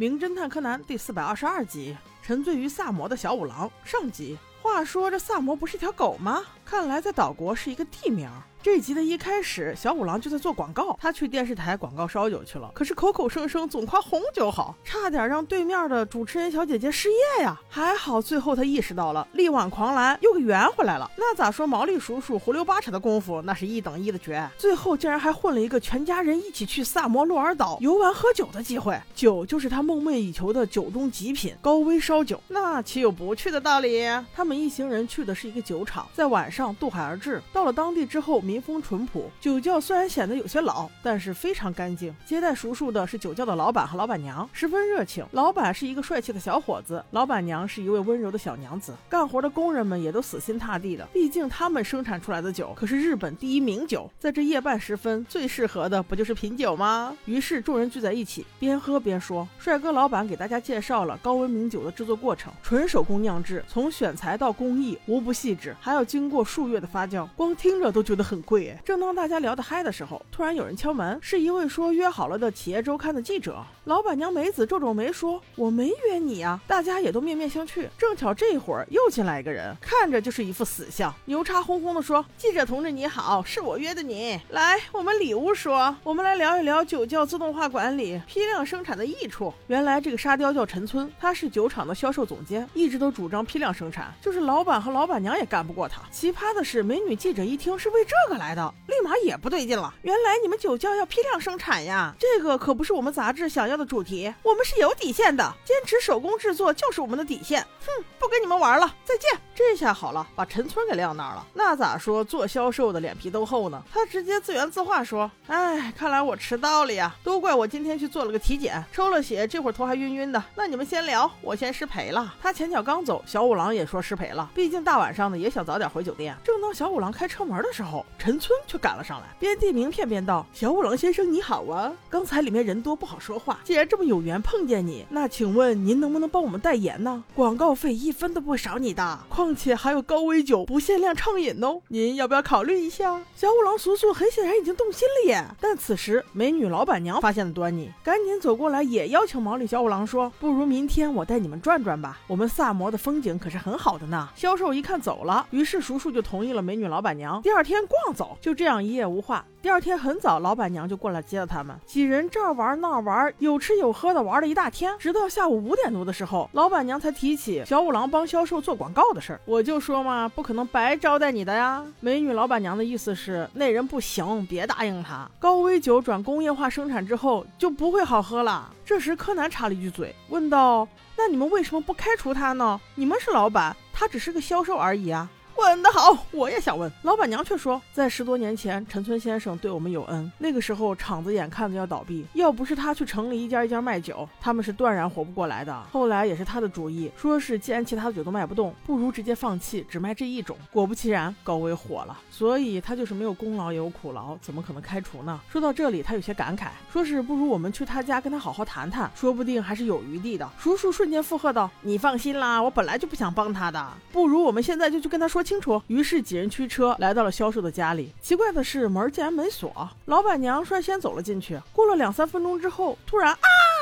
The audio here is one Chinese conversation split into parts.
名侦探柯南》第四百二十二集：沉醉于萨摩的小五郎上集。话说这萨摩不是条狗吗？看来在岛国是一个地名。这集的一开始，小五郎就在做广告。他去电视台广告烧酒去了，可是口口声声总夸红酒好，差点让对面的主持人小姐姐失业呀。还好最后他意识到了，力挽狂澜又给圆回来了。那咋说毛利叔叔胡溜八扯的功夫，那是一等一的绝。最后竟然还混了一个全家人一起去萨摩洛尔岛游玩喝酒的机会，酒就是他梦寐以求的酒中极品高危烧酒，那岂有不去的道理？他们一行人去的是一个酒厂，在晚上上渡海而至。到了当地之后。民风淳朴，酒窖虽然显得有些老，但是非常干净。接待叔叔的是酒窖的老板和老板娘，十分热情。老板是一个帅气的小伙子，老板娘是一位温柔的小娘子。干活的工人们也都死心塌地的，毕竟他们生产出来的酒可是日本第一名酒，在这夜半时分最适合的不就是品酒吗？于是众人聚在一起，边喝边说。帅哥老板给大家介绍了高温名酒的制作过程，纯手工酿制，从选材到工艺无不细致，还要经过数月的发酵，光听着都觉得很。贵正当大家聊得嗨的时候，突然有人敲门，是一位说约好了的企业周刊的记者。老板娘梅子皱皱眉说：“我没约你啊。”大家也都面面相觑。正巧这会儿又进来一个人，看着就是一副死相，牛叉哄哄的说：“记者同志你好，是我约的你。来，我们里屋说，我们来聊一聊酒窖自动化管理、批量生产的益处。”原来这个沙雕叫陈村，他是酒厂的销售总监，一直都主张批量生产，就是老板和老板娘也干不过他。奇葩的是，美女记者一听是为这个。来的立马也不对劲了，原来你们酒窖要批量生产呀？这个可不是我们杂志想要的主题，我们是有底线的，坚持手工制作就是我们的底线。哼，不跟你们玩了，再见。这下好了，把陈村给晾那儿了。那咋说做销售的脸皮都厚呢？他直接自圆自话说：“哎，看来我迟到了呀，都怪我今天去做了个体检，抽了血，这会儿头还晕晕的。那你们先聊，我先失陪了。”他前脚刚走，小五郎也说失陪了，毕竟大晚上的也想早点回酒店。正当小五郎开车门的时候，陈。村却赶了上来，边递名片边道：“小五郎先生你好啊，刚才里面人多不好说话，既然这么有缘碰见你，那请问您能不能帮我们代言呢？广告费一分都不会少你的，况且还有高危酒不限量畅饮哦，您要不要考虑一下？”小五郎叔叔很显然已经动心了耶，但此时美女老板娘发现了端倪，赶紧走过来也邀请毛利小五郎说：“不如明天我带你们转转吧，我们萨摩的风景可是很好的呢。”销售一看走了，于是叔叔就同意了美女老板娘。第二天逛。走，就这样一夜无话。第二天很早，老板娘就过来接了他们，几人这儿玩那儿玩，有吃有喝的玩了一大天，直到下午五点多的时候，老板娘才提起小五郎帮销售做广告的事儿。我就说嘛，不可能白招待你的呀。美女老板娘的意思是那人不行，别答应他。高危酒转工业化生产之后就不会好喝了。这时柯南插了一句嘴，问道：“那你们为什么不开除他呢？你们是老板，他只是个销售而已啊。”问得好，我也想问。老板娘却说，在十多年前，陈村先生对我们有恩。那个时候厂子眼看着要倒闭，要不是他去城里一家一家卖酒，他们是断然活不过来的。后来也是他的主意，说是既然其他的酒都卖不动，不如直接放弃，只卖这一种。果不其然，高威火了。所以他就是没有功劳也有苦劳，怎么可能开除呢？说到这里，他有些感慨，说是不如我们去他家跟他好好谈谈，说不定还是有余地的。叔叔瞬间附和道：“你放心啦，我本来就不想帮他的，不如我们现在就去跟他说。”清楚。于是几人驱车来到了销售的家里。奇怪的是，门竟然没锁。老板娘率先走了进去。过了两三分钟之后，突然啊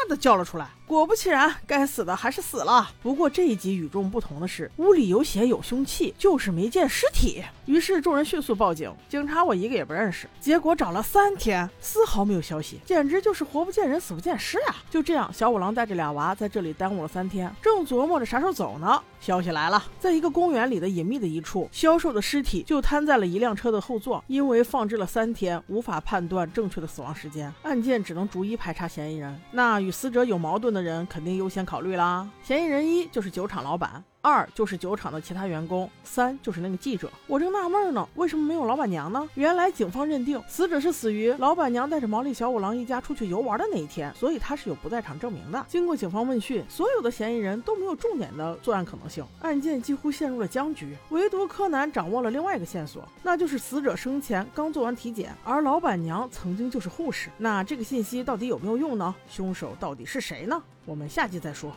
的叫了出来。果不其然，该死的还是死了。不过这一集与众不同的是，屋里有血有凶器，就是没见尸体。于是众人迅速报警。警察我一个也不认识。结果找了三天，丝毫没有消息，简直就是活不见人，死不见尸呀！就这样，小五郎带着俩娃在这里耽误了三天，正琢磨着啥时候走呢。消息来了，在一个公园里的隐秘的一处，销售的尸体就瘫在了一辆车的后座，因为放置了三天，无法判断正确的死亡时间，案件只能逐一排查嫌疑人。那与死者有矛盾的。的人肯定优先考虑啦。嫌疑人一就是酒厂老板。二就是酒厂的其他员工，三就是那个记者。我正纳闷呢，为什么没有老板娘呢？原来警方认定死者是死于老板娘带着毛利小五郎一家出去游玩的那一天，所以他是有不在场证明的。经过警方问讯，所有的嫌疑人都没有重点的作案可能性，案件几乎陷入了僵局。唯独柯南掌握了另外一个线索，那就是死者生前刚做完体检，而老板娘曾经就是护士。那这个信息到底有没有用呢？凶手到底是谁呢？我们下集再说。